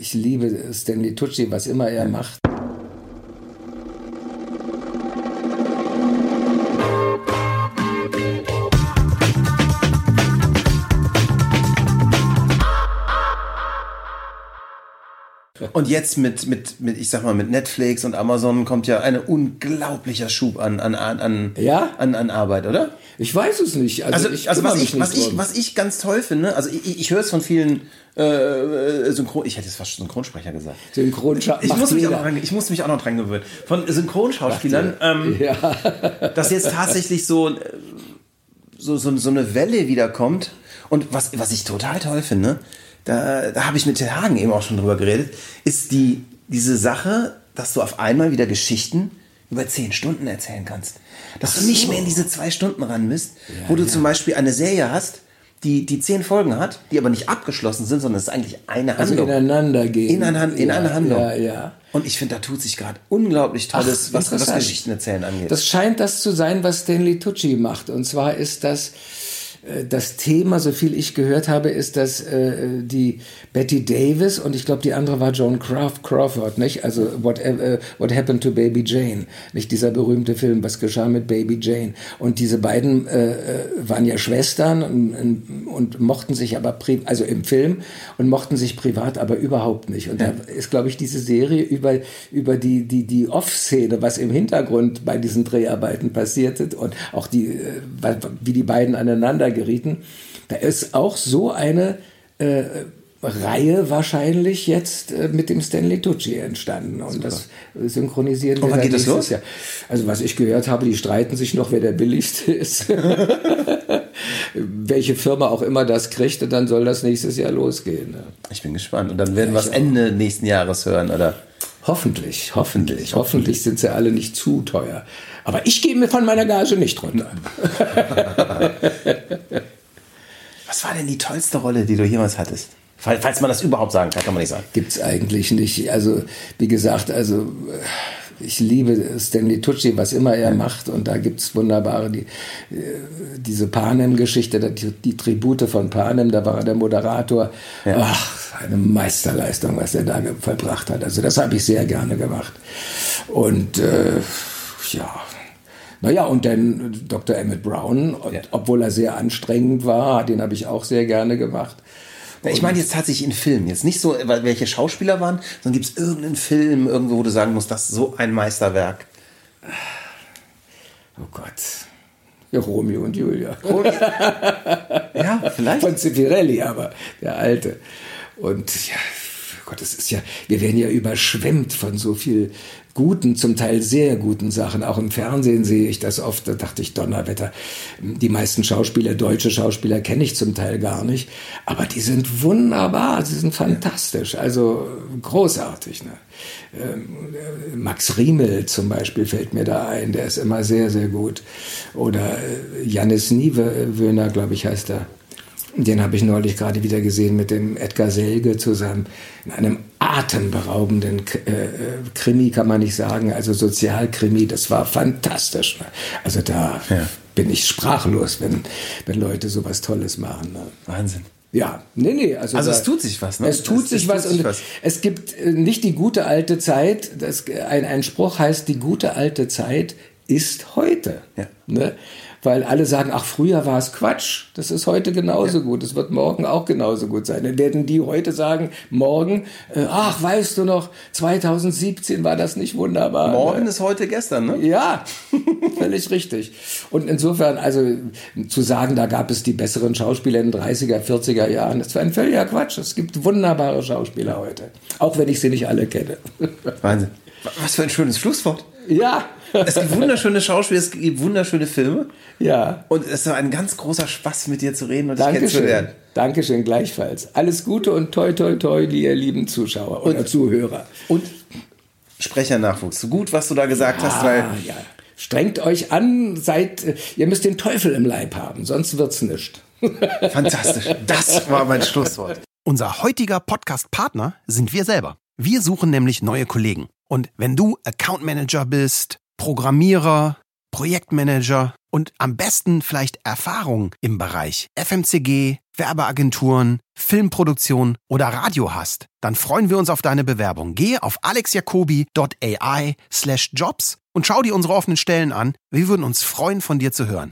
Ich liebe Stanley Tucci, was immer er macht. Und jetzt mit, mit, mit, ich sag mal, mit Netflix und Amazon kommt ja ein unglaublicher Schub an, an, an, Ja? an, an Arbeit, oder? Ich weiß es nicht. Also, ich also was, ich, was, ich, drum. was ich ganz toll finde, also ich, ich höre es von vielen äh, Synchron, ich hätte jetzt fast Synchronsprecher gesagt. Synchronschau Ich muss, mich auch noch dran, ich muss mich auch noch dran gewöhnen. Von Synchronschauspielern, ähm, Ja. dass jetzt tatsächlich so, äh, so, so, so eine Welle wiederkommt. Und was, was ich total toll finde, da, da habe ich mit Till Hagen eben auch schon drüber geredet, ist die, diese Sache, dass du auf einmal wieder Geschichten über zehn Stunden erzählen kannst. Dass du nicht mehr in diese zwei Stunden ran bist, wo du zum Beispiel eine Serie hast, die, die zehn Folgen hat, die aber nicht abgeschlossen sind, sondern es ist eigentlich eine Also Handlung. ineinander gehen. In eine, in ja, eine Handlung. Ja, ja. Und ich finde, da tut sich gerade unglaublich Tolles, Ach, was, was. Geschichten erzählen angeht. Das scheint das zu sein, was Stanley Tucci macht. Und zwar ist das das Thema, so viel ich gehört habe, ist, dass äh, die Betty Davis und ich glaube, die andere war Joan Craw- Crawford, nicht? Also what, äh, what Happened to Baby Jane, nicht dieser berühmte Film, was geschah mit Baby Jane. Und diese beiden äh, äh, waren ja Schwestern und, und mochten sich aber, pri also im Film, und mochten sich privat aber überhaupt nicht. Und da ist, glaube ich, diese Serie über, über die, die, die Off-Szene, was im Hintergrund bei diesen Dreharbeiten passierte und auch die, äh, wie die beiden aneinander gerieten. Da ist auch so eine äh, Reihe wahrscheinlich jetzt äh, mit dem Stanley Tucci entstanden. Und das synchronisieren wir Und wann geht das los? Jahr. Also was ich gehört habe, die streiten sich noch, wer der billigste ist. Welche Firma auch immer das kriegt, und dann soll das nächstes Jahr losgehen. ne? Ich bin gespannt. Und dann werden wir es Ende nächsten Jahres hören, oder? Hoffentlich, hoffentlich. Hoffentlich sind sie alle nicht zu teuer. Aber ich gehe mir von meiner Gage nicht runter. Was war denn die tollste Rolle, die du jemals hattest? Fall- Falls man das überhaupt sagen kann, kann man nicht sagen. Gibt's eigentlich nicht. Also, wie gesagt, also äh, ich liebe Stanley Tucci, was immer er macht. Und da gibt's wunderbare, die, äh, diese Panem-Geschichte, die, die Tribute von Panem, da war er der Moderator. Ach, eine Meisterleistung, was er da vollbracht hat. Also das habe ich sehr gerne gemacht. Und äh, ja, naja, und dann Dr. Emmett Brown, Ja. obwohl er sehr anstrengend war, den habe ich auch sehr gerne gemacht. Ich meine jetzt tatsächlich in Filmen. Jetzt nicht so, welche Schauspieler waren, sondern gibt es irgendeinen Film, irgendwo, wo du sagen musst, das ist so ein Meisterwerk. Oh Gott. Ja, Romeo und Julia. Ja, vielleicht. Von Zeffirelli, aber der alte. Und ja, Gott, es ist ja, wir werden ja überschwemmt von so viel guten, zum Teil sehr guten Sachen. Auch im Fernsehen sehe ich das oft. Da dachte ich, Donnerwetter. Die meisten Schauspieler, deutsche Schauspieler kenne ich zum Teil gar nicht. Aber die sind wunderbar. Sie sind fantastisch. Also großartig. Ne? Ähm, äh, Max Riemel zum Beispiel fällt mir da ein. Der ist immer sehr, sehr gut. Oder äh, Jannis Niewöhner, glaube ich, heißt er. Den habe ich neulich gerade wieder gesehen mit dem Edgar Selge zusammen in einem atemberaubenden äh, Krimi, kann man nicht sagen, also Sozialkrimi. Das war fantastisch. Also da bin ich sprachlos, wenn, wenn Leute sowas Tolles machen. Ne? Wahnsinn. Ja, nee, nee. Also, Also es tut sich was, ne? Es tut Es- sich es was tut sich und was. es gibt äh, nicht die gute alte Zeit. Das, ein, ein Spruch heißt, die gute alte Zeit ist heute. Ja. Ne? Weil alle sagen, ach, früher war es Quatsch. Das ist heute genauso gut. Es wird morgen auch genauso gut sein. Dann werden die heute sagen, morgen, äh, ach, weißt du noch, 2017 war das nicht wunderbar. Morgen ne? ist heute gestern, ne? Ja, völlig richtig. Und insofern, also zu sagen, da gab es die besseren Schauspieler in den 30er, 40er Jahren, das war ein völliger Quatsch. Es gibt wunderbare Schauspieler heute. Auch wenn ich sie nicht alle kenne. Wahnsinn. Was für ein schönes Schlusswort. Ja, Es gibt wunderschöne Schauspieler, es gibt wunderschöne Filme. ja. Und es war ein ganz großer Spaß, mit dir zu reden und dich Dankeschön. kennenzulernen. Dankeschön, gleichfalls. Alles Gute und toi, toi, toi, die ihr lieben Zuschauer oder Zuhörer. Und Sprechernachwuchs. So gut, was du da gesagt hast, weil ja. Strengt euch an, seid, ihr müsst den Teufel im Leib haben, sonst wird's nicht. fantastisch. Das war mein Schlusswort. Unser heutiger Podcast-Partner sind wir selber. Wir suchen nämlich neue Kollegen. Und wenn du Account Manager bist, Programmierer, Projektmanager und am besten vielleicht Erfahrung im Bereich FMCG, Werbeagenturen, Filmproduktion oder Radio hast, dann freuen wir uns auf deine Bewerbung. Gehe auf alexjacobi.ai slash jobs und schau dir unsere offenen Stellen an. Wir würden uns freuen, von dir zu hören.